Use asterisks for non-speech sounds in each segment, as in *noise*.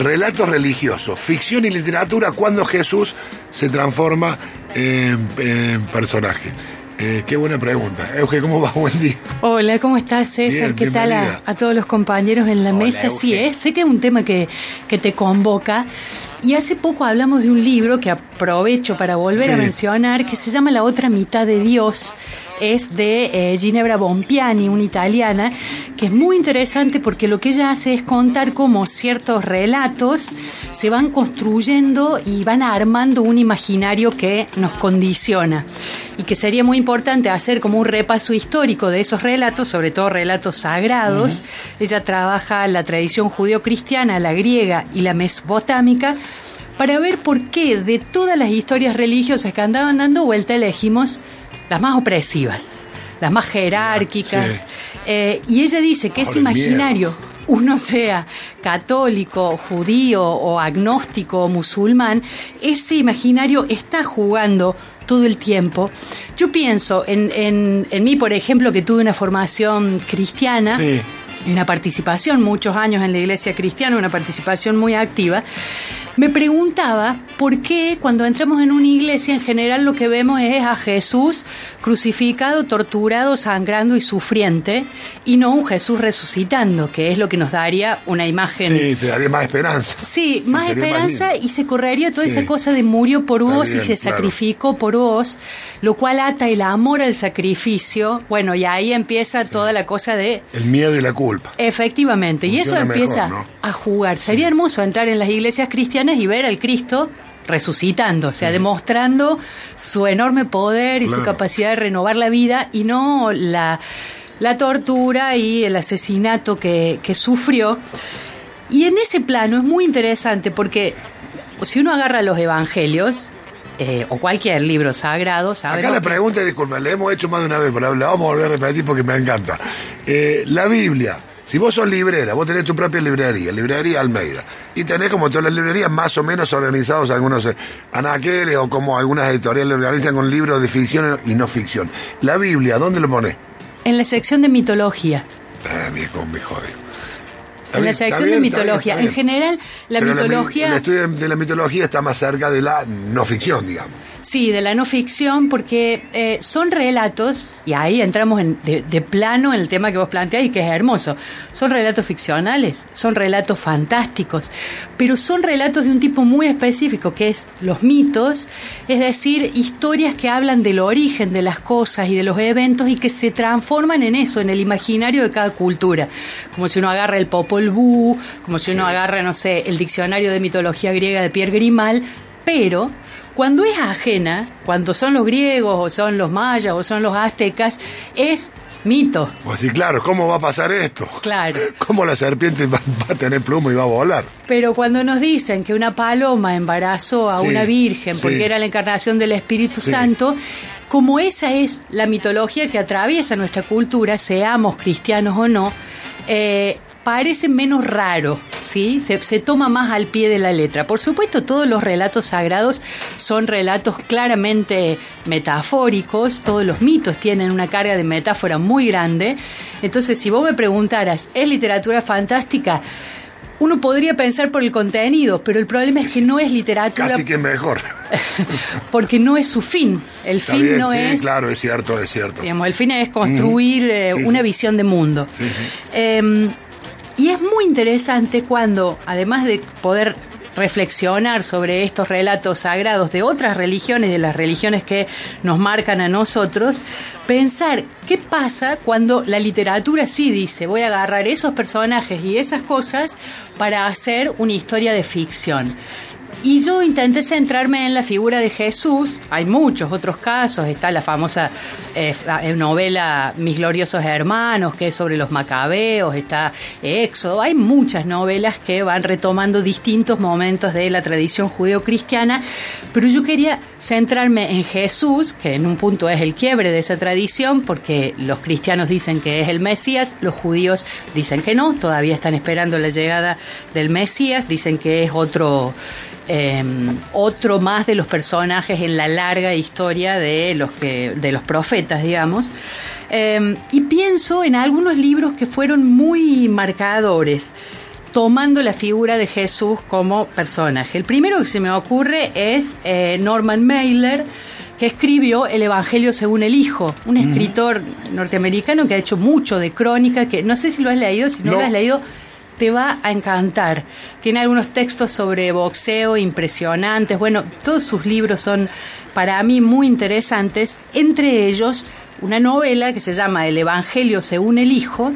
relatos religiosos, ficción y literatura cuando Jesús se transforma en, en personaje. Eh, qué buena pregunta. Euge, ¿cómo va? *laughs* Buen día. Hola, ¿cómo estás, César? Bien, ¿Qué tal a, todos los compañeros en la Hola, mesa? Sí, Euge. ¿eh? sé que es un tema que, que te convoca. Y hace poco hablamos de un libro que aprovecho para volver a mencionar, que se llama La otra mitad de Dios. Es de eh, Ginebra Bompiani, una italiana, que es muy interesante porque lo que ella hace es contar cómo ciertos relatos se van construyendo y van armando un imaginario que nos condiciona. Y que sería muy importante hacer como un repaso histórico de esos relatos, sobre todo relatos sagrados. Ella trabaja la tradición judío-cristiana, la griega y la mesopotámica, para ver por qué de todas las historias religiosas que andaban dando vuelta elegimos las más opresivas, las más jerárquicas. Sí. Eh, y ella dice que Ahora miedo. imaginario, uno sea católico, judío o agnóstico o musulmán, ese imaginario está jugando todo el tiempo. Yo pienso en, en, en mí, por ejemplo, que tuve una formación cristiana Sí. una participación, muchos años en la iglesia cristiana, una participación muy activa, me preguntaba por qué cuando entramos en una iglesia en general lo que vemos es a Jesús crucificado, torturado, sangrando y sufriente, y no un Jesús resucitando, que es lo que nos daría una imagen Sí, te daría más esperanza. Sí, más esperanza y se correría toda Sí. esa cosa de murió por Está vos bien, y se claro. sacrificó por vos, lo cual ata el amor al sacrificio. Bueno, y ahí empieza toda la cosa de El miedo y la culpa. efectivamente, y eso mejor, empieza ¿no? a jugar. Sería hermoso entrar en las iglesias cristianas y ver al Cristo resucitando, o sea, demostrando su enorme poder y su capacidad de renovar la vida y no la, la tortura y el asesinato que, que sufrió. Y en ese plano es muy interesante porque si uno agarra los evangelios eh, o cualquier libro sagrado, ¿sabe? Acá la pregunta, disculpa, la hemos hecho más de una vez, pero la vamos a volver a repetir porque me encanta. Eh, la Biblia, si vos sos librera, vos tenés tu propia librería, librería Almeida, y tenés como todas las librerías más o menos organizados algunos eh, anaqueles o como algunas editoriales organizan con libros de ficción y no ficción. La Biblia, ¿dónde lo pones? En la sección de mitología. Ah, mi En la sección de bien, mitología. bien, En general, la Pero mitología. el estudio de la mitología está más cerca de la no ficción, digamos. Sí, de la no ficción, porque eh, son relatos, y ahí entramos en- de, de plano en el tema que vos planteás y que es hermoso. Son relatos ficcionales, son relatos fantásticos, pero son relatos de un tipo muy específico, que es los mitos, es decir, historias que hablan del origen de las cosas y de los eventos y que se transforman en eso, en el imaginario de cada cultura. Como si uno agarra el Popol Vuh, como si uno agarra, no sé, el diccionario de mitología griega de Pierre Grimal, pero cuando es ajena, cuando son los griegos o son los mayas o son los aztecas, es mito. Pues sí, claro, ¿cómo va a pasar esto? Claro. *laughs* ¿Cómo la serpiente va, va a tener pluma y va a volar? Pero cuando nos dicen que una paloma embarazó a Sí, una virgen porque sí. era la encarnación del Espíritu Sí. Santo, como esa es la mitología que atraviesa nuestra cultura, seamos cristianos o no, eh, parece menos raro, ¿sí? Se, se toma más al pie de la letra. Por supuesto, todos los relatos sagrados son relatos claramente metafóricos, todos los mitos tienen una carga de metáfora muy grande. Entonces, si vos me preguntaras, ¿es literatura fantástica? Uno podría pensar por el contenido, pero el problema es que no es literatura Casi que mejor. *laughs* porque no es su fin. El Está fin bien, no sí, es claro, es cierto, es cierto. Digamos, el fin es construir eh, Sí, una visión de mundo. Sí, sí. Eh, y es muy interesante cuando, además de poder reflexionar sobre estos relatos sagrados de otras religiones, de las religiones que nos marcan a nosotros, pensar qué pasa cuando la literatura sí dice, voy a agarrar esos personajes y esas cosas para hacer una historia de ficción. Y yo intenté centrarme en la figura de Jesús. Hay muchos otros casos. Está la famosa eh, eh, novela Mis gloriosos hermanos, que es sobre los macabeos. Está Éxodo. Hay muchas novelas que van retomando distintos momentos de la tradición judeo-cristiana. Pero yo quería centrarme en Jesús, que en un punto es el quiebre de esa tradición, porque los cristianos dicen que es el Mesías, los judíos dicen que no, todavía están esperando la llegada del Mesías, dicen que es otro eh, otro más de los personajes en la larga historia de los que de los profetas, digamos. Eh, y pienso en algunos libros que fueron muy marcadores. tomando la figura de Jesús como personaje. El primero que se me ocurre es eh, Norman Mailer, que escribió El Evangelio según el Hijo, un escritor norteamericano que ha hecho mucho de crónica, que no sé si lo has leído, si no, lo has leído, te va a encantar. Tiene algunos textos sobre boxeo impresionantes. Bueno, todos sus libros son para mí muy interesantes, entre ellos una novela que se llama El Evangelio según el Hijo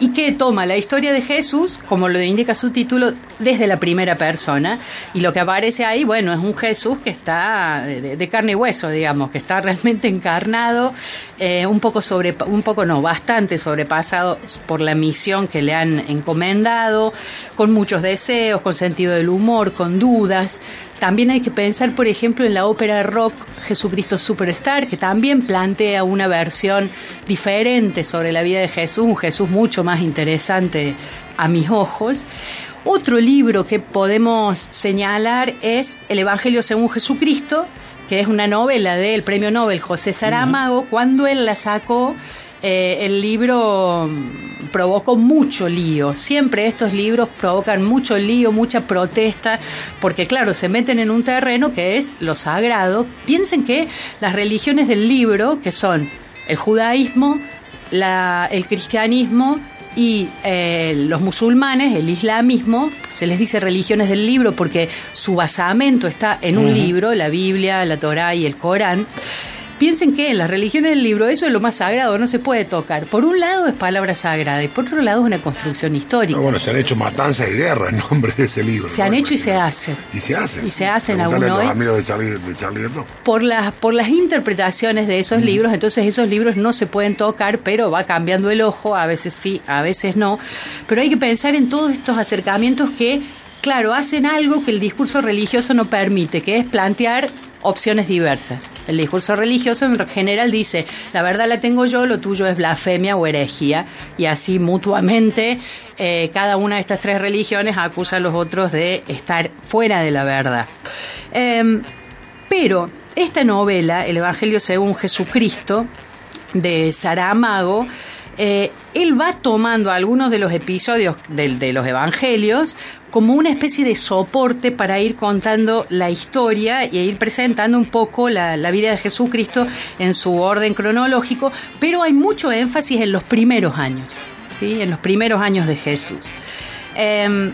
y que toma la historia de Jesús, como lo indica su título, desde la primera persona. Y lo que aparece ahí, bueno, es un Jesús que está de, carne y hueso, digamos, que está *laughs* realmente encarnado, eh, un poco sobre, un poco no, bastante sobrepasado por la misión que le han encomendado, con muchos deseos, con sentido del humor, con dudas. También hay que pensar, por ejemplo, en la ópera rock Jesucristo Superstar, que también plantea una versión diferente sobre la vida de Jesús, un Jesús mucho más interesante a mis ojos. Otro libro que podemos señalar es El Evangelio según Jesucristo, que es una novela del premio Nobel José Saramago, cuando él la sacó eh, el libro provocó mucho lío. Siempre estos libros provocan mucho lío, mucha protesta, porque claro, se meten en un terreno que es lo sagrado. Piensen que las religiones del libro, que son el judaísmo, el cristianismo y eh, los musulmanes, el islamismo, se les dice religiones del libro porque su basamento está en un libro, la Biblia, la Torá y el Corán. Piensen que en las religiones del libro eso es lo más sagrado, no se puede tocar. Por un lado es palabra sagrada y por otro lado es una construcción histórica. bueno, se han hecho matanzas y guerras en nombre de ese libro. Se han hecho y se hacen. Y se hacen. Y se hacen aún hoy. amigos de Charlie, de Charlie por las, por las interpretaciones de esos libros, entonces esos libros no se pueden tocar, pero va cambiando el ojo, a veces sí, a veces no. Pero hay que pensar en todos estos acercamientos que claro, hacen algo que el discurso religioso no permite, que es plantear opciones diversas. El discurso religioso en general dice, la verdad la tengo yo, lo tuyo es blasfemia o herejía, y así mutuamente eh, cada una de estas tres religiones acusa a los otros de estar fuera de la verdad. Em, pero esta novela, El Evangelio según Jesucristo, de Saramago, eh, él va tomando algunos de los episodios de, los evangelios como una especie de soporte para ir contando la historia y ir presentando un poco la, vida de Jesucristo en su orden cronológico, pero hay mucho énfasis en los primeros años, ¿sí? en los primeros años de Jesús. Em,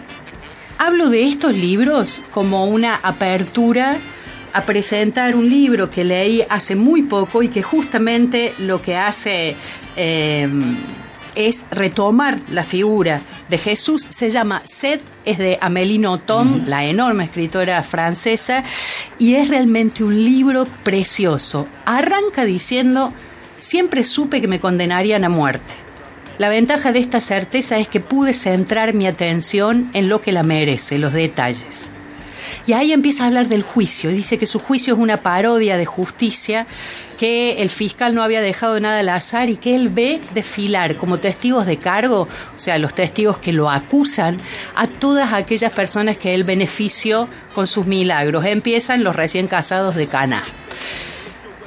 hablo de estos libros como una apertura a presentar un libro que leí hace muy poco y que justamente lo que hace em, es retomar la figura de Jesús. Se llama Sed, es de Amélie Nothomb, la enorme escritora francesa, y es realmente un libro precioso. Arranca diciendo, siempre supe que me condenarían a muerte. La ventaja de esta certeza es que pude centrar mi atención en lo que la merece, los detalles. Y ahí empieza a hablar del juicio. Dice que su juicio es una parodia de justicia, que el fiscal no había dejado nada al azar y que él ve desfilar como testigos de cargo, o sea, los testigos que lo acusan, a todas aquellas personas que él benefició con sus milagros. Empiezan los recién casados de Cana.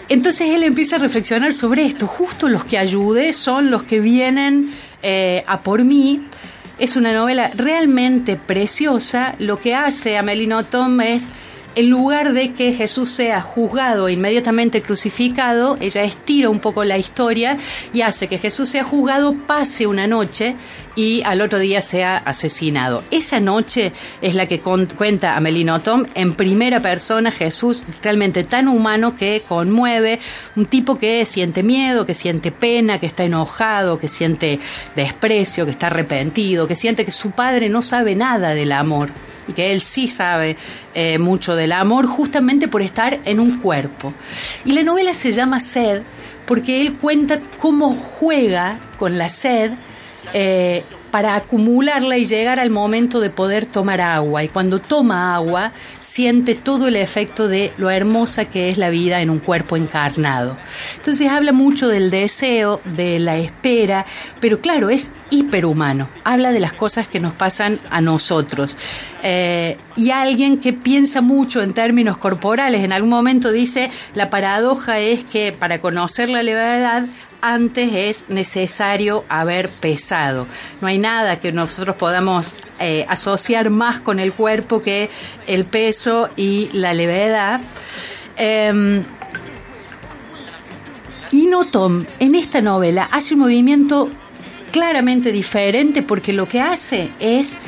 Entonces él empieza a reflexionar sobre esto. Justo los que ayude son los que vienen eh, a por mí es una novela realmente preciosa. Lo que hace Amélie Nothomb es en lugar de que Jesús sea juzgado e inmediatamente crucificado, ella estira un poco la historia y hace que Jesús sea juzgado, pase una noche y al otro día sea asesinado. Esa noche es la que cuenta Amelie Nothomb en primera persona, Jesús realmente tan humano que conmueve, un tipo que siente miedo, que siente pena, que está enojado, que siente desprecio, que está arrepentido, que siente que su padre no sabe nada del amor y que él sí sabe eh, mucho del amor justamente por estar en un cuerpo. Y la novela se llama Sed porque él cuenta cómo juega con la sed eh, para acumularla y llegar al momento de poder tomar agua. Y cuando toma agua, siente todo el efecto de lo hermosa que es la vida en un cuerpo encarnado. Entonces habla mucho del deseo, de la espera, pero claro, es hiperhumano. Habla de las cosas que nos pasan a nosotros. Eh, y alguien que piensa mucho en términos corporales, en algún momento dice, la paradoja es que para conocer la verdad antes es necesario haber pesado. No hay nada que nosotros podamos eh, asociar más con el cuerpo que el peso y la levedad. Em, y Notom en esta novela hace un movimiento claramente diferente porque lo que hace es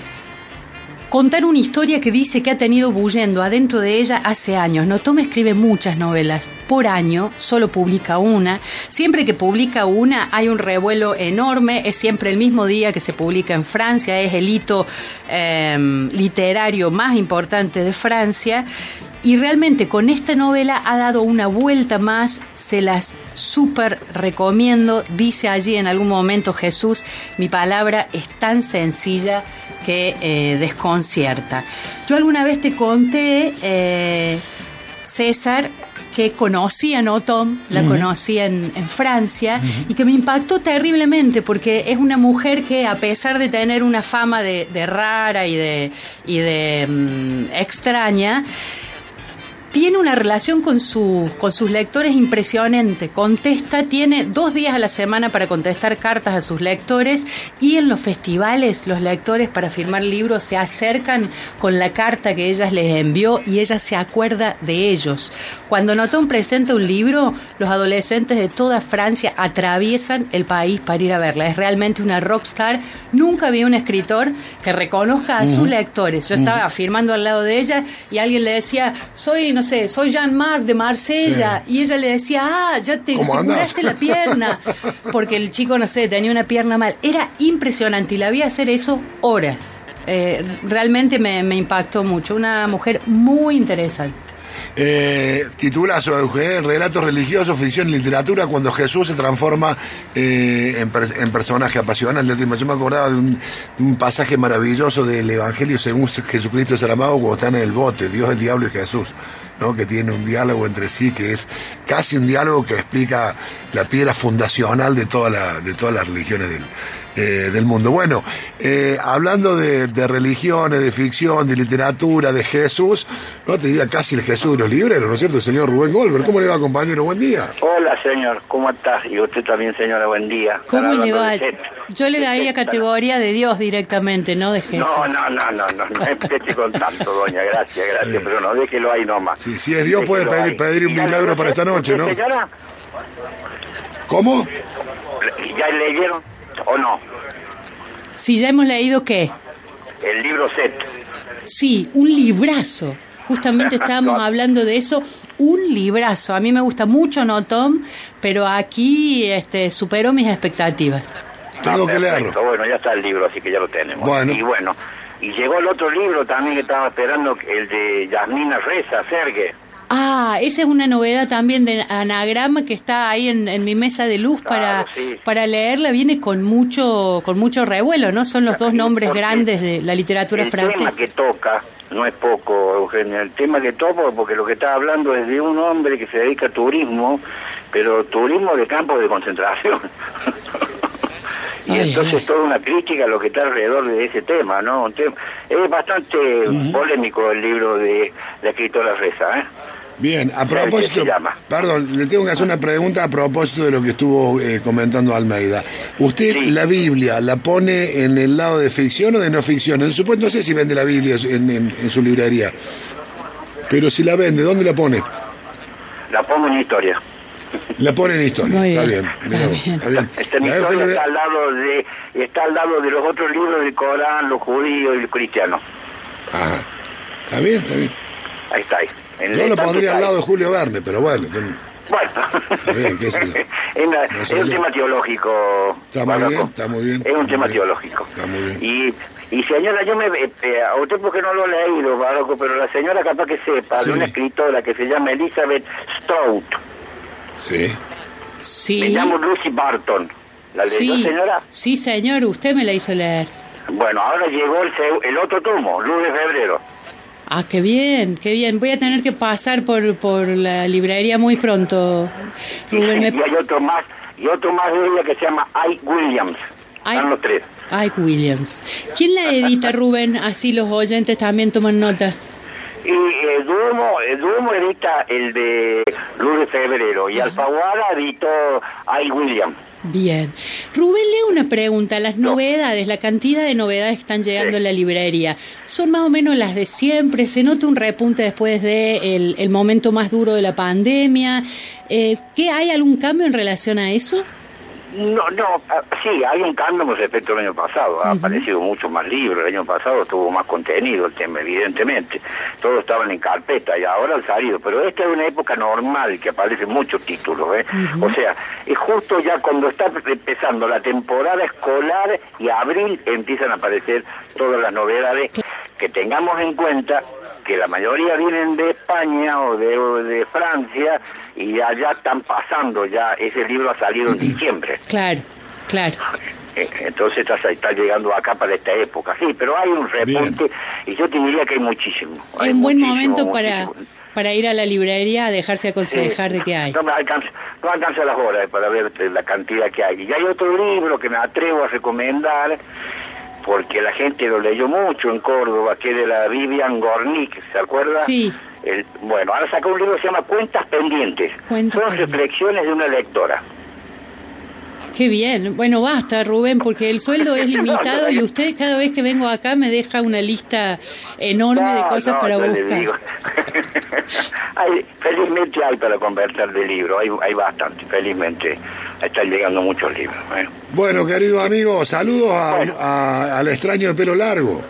contar una historia que dice que ha tenido bullendo adentro de ella hace años. No me escribe muchas novelas por año, solo publica una. Siempre que publica una hay un revuelo enorme, es siempre el mismo día que se publica en Francia, es el hito em, literario más importante de Francia. Y realmente con esta novela ha dado una vuelta más, se las súper recomiendo. Dice allí en algún momento Jesús, mi palabra es tan sencilla que eh, desconcierta. Yo alguna vez te conté, eh, César, que conocía a Tom, la conocía en, Francia, y que me impactó terriblemente porque es una mujer que a pesar de tener una fama de, rara y de, y de mm, extraña, tiene una relación con, su, con sus lectores impresionante. Contesta, tiene dos días a la semana para contestar cartas a sus lectores y en los festivales los lectores para firmar libros se acercan con la carta que ella les envió y ella se acuerda de ellos. Cuando Notón presenta un libro, los adolescentes de toda Francia atraviesan el país para ir a verla. Es realmente una rockstar. Nunca vi un escritor que reconozca a sus lectores. Yo estaba firmando al lado de ella y alguien le decía, soy, no sé, soy Jean-Marc de Marsella. Y ella le decía, ah, ya te, curaste la pierna. *laughs* Porque el chico, no sé, tenía una pierna mal. Era impresionante y la vi hacer eso horas. Eh, realmente me, me impactó mucho. Una mujer muy interesante. Eh, titula su Relatos religiosos, ficción y literatura, cuando Jesús se transforma eh, en, personaje apasionante. Yo me acordaba de un, pasaje maravilloso del Evangelio según Jesucristo Saramado cuando están en el bote, Dios, el diablo y Jesús. ¿no? que tiene un diálogo entre sí que es casi un diálogo que explica la piedra fundacional de, toda la, de todas las religiones del, eh, del mundo. Bueno, eh, hablando de, religiones, de ficción, de literatura, de Jesús, no te diría casi el Jesús de los libreros, ¿no es cierto? El señor Rubén Golver. ¿Cómo le va, compañero? Buen día. Hola, señor. ¿Cómo estás? Y usted también, señora. Buen día. ¿Cómo le va? Yo le daría categoría de Dios directamente, no de Jesús. No, no, no, no, no, no empiece con tanto, doña. Gracias, gracias. Pero no, déjelo ahí nomás. Sí, si es Dios, puede pedir, pedir, un milagro para esta noche, ¿no? ¿Cómo? ¿Ya leyeron o no? Si ya hemos leído qué? El libro set. Sí, un librazo. Justamente *laughs* estábamos hablando de eso, un librazo. A mí me gusta mucho, ¿no, Tom? Pero aquí este, superó mis expectativas. Tengo que leerlo. Bueno, ya está el libro, así que ya lo tenemos. Bueno. Y bueno, y llegó el otro libro también que estaba esperando, el de Yasmina Reza, Sergue. Ah, esa es una novedad también de anagrama que está ahí en, mi mesa de luz para, para leerla. Viene con mucho con mucho revuelo, ¿no? Son los dos nombres grandes de la literatura francesa. El tema que toca no es poco, Eugenia. El tema que toca, porque lo que está hablando es de un hombre que se dedica a turismo, pero turismo de campo de concentración. *laughs* y entonces toda una crítica a lo que está alrededor de ese tema, ¿no? Es bastante polémico el libro de la escritora Reza, ¿eh? Bien, a propósito, perdón, le tengo que hacer una pregunta a propósito de lo que estuvo eh, comentando Almeida. ¿Usted la Biblia la pone en el lado de ficción o de no ficción? En supuesto, no sé si vende la Biblia en, su librería, pero si la vende, ¿dónde la pone? La pongo en historia. La pone en historia, está bien. Está bien. Está, en historia está, al lado de, está al lado de los otros libros del Corán, los judíos y los cristianos. Ajá. Está bien, está bien. Ahí está. Ahí. Yo lo pondría al lado de Julio Verne, pero bueno. Bueno, *laughs* es, un tema teológico. Está muy bien, está muy bien. Es un tema teológico. Está muy bien. Y, y señora, yo me. Eh, a usted porque no lo he leído, Barroco, pero la señora capaz que sepa de una escritora que se llama Elizabeth Strout. Sí. Sí. Me llamo Lucy Barton. ¿La leyó, señora? Sí, señor, usted me la hizo leer. Bueno, ahora llegó el, el otro tomo, Luz de Febrero. Ah, qué bien, qué bien. Voy a tener que pasar por, por la librería muy pronto. Rubén, Y hay otro más, y otro más de ella que se llama Ike Williams. Están los tres. Ike Williams. ¿Quién la edita, Rubén? Así los oyentes también toman nota. Y eh, Duomo, eh, Duomo edita el de Luz de Febrero y Alfaguara editó I. William. Bien. Rubén, leo una pregunta. Las novedades, la cantidad de novedades que están llegando Sí. a la librería, ¿son más o menos las de siempre? ¿Se nota un repunte después de el, el momento más duro de la pandemia? Eh, ¿Qué hay algún cambio en relación a eso? No, no, ah, sí, hay un cambio con respecto al año pasado. Ha aparecido mucho más libros. El año pasado tuvo más contenido el tema, evidentemente. Todos estaban en carpeta y ahora han salido. Pero esta es una época normal que aparecen muchos títulos. ¿eh? O sea, es justo ya cuando está empezando la temporada escolar y abril empiezan a aparecer todas las novedades. Que tengamos en cuenta que la mayoría vienen de España o de, de Francia y allá están pasando ya. Ese libro ha salido en *clears throat* diciembre. Claro, claro. Eh, Entonces está, está llegando acá para esta época, sí, pero hay un repunte y yo te diría que hay muchísimo. Hay un buen muchísimo, momento para, muchísimo. para ir a la librería a dejarse aconsejar Sí, de qué hay. No me alcanza, no alcanza las horas para ver la cantidad que hay. Y hay otro libro que me atrevo a recomendar, porque la gente lo leyó mucho en Córdoba, que es de la Vivian Gornick, ¿se acuerda? Sí. El- bueno, ahora sacó un libro que se llama Cuentas Pendientes. Cuentas Son Pendientes. reflexiones de una lectora. Qué bien. Bueno, basta, Rubén, porque el sueldo es *laughs* limitado y usted cada vez que vengo acá me deja una lista enorme de cosas no, para yo le buscar. digo. *laughs* hay, felizmente hay para conversar de libros, hay, hay bastante, felizmente están llegando muchos libros. ¿eh? Bueno, querido amigo, saludos a- Bueno. a- al extraño de pelo largo.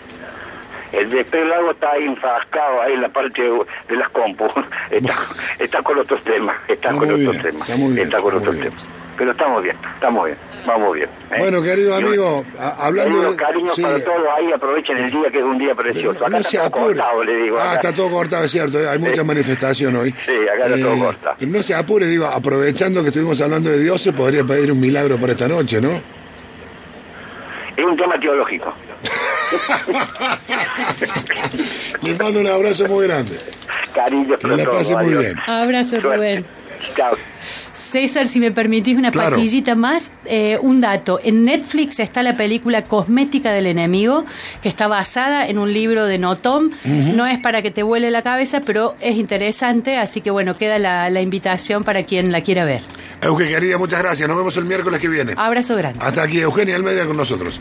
El de pelo largo está ahí enfrascado ahí en la parte de, las compus, *laughs* está, está con otros temas, está, Está con muy otros bien, temas, está muy bien, está con otros temas. Pero estamos bien, estamos bien, vamos bien. ¿eh? Bueno, querido amigo, hablando de- cariños sí. para todos ahí, aprovechen el día que es un día precioso. Acá no se está todo apure. cortado, le digo. ah, acá. está todo cortado, es cierto. eh, Hay mucha manifestación hoy. Eh, Sí, acá está todo cortado. No se apure, digo, aprovechando que estuvimos hablando de Dios, se podría pedir un milagro para esta noche, ¿no? Es un tema teológico. *laughs* Les mando un abrazo muy grande. Cariños Que la pase muy adiós. bien. Abrazo. Rubén. Chao. César, si me permitís una Claro. pastillita más, eh, un dato. En Netflix está la película Cosmética del Enemigo, que está basada en un libro de Notom. No es para que te vuele la cabeza, pero es interesante, así que bueno, queda la, la invitación para quien la quiera ver. Euge, querida, muchas gracias. Nos vemos el miércoles que viene. Abrazo grande. Hasta aquí, Eugenia Almeida con nosotros.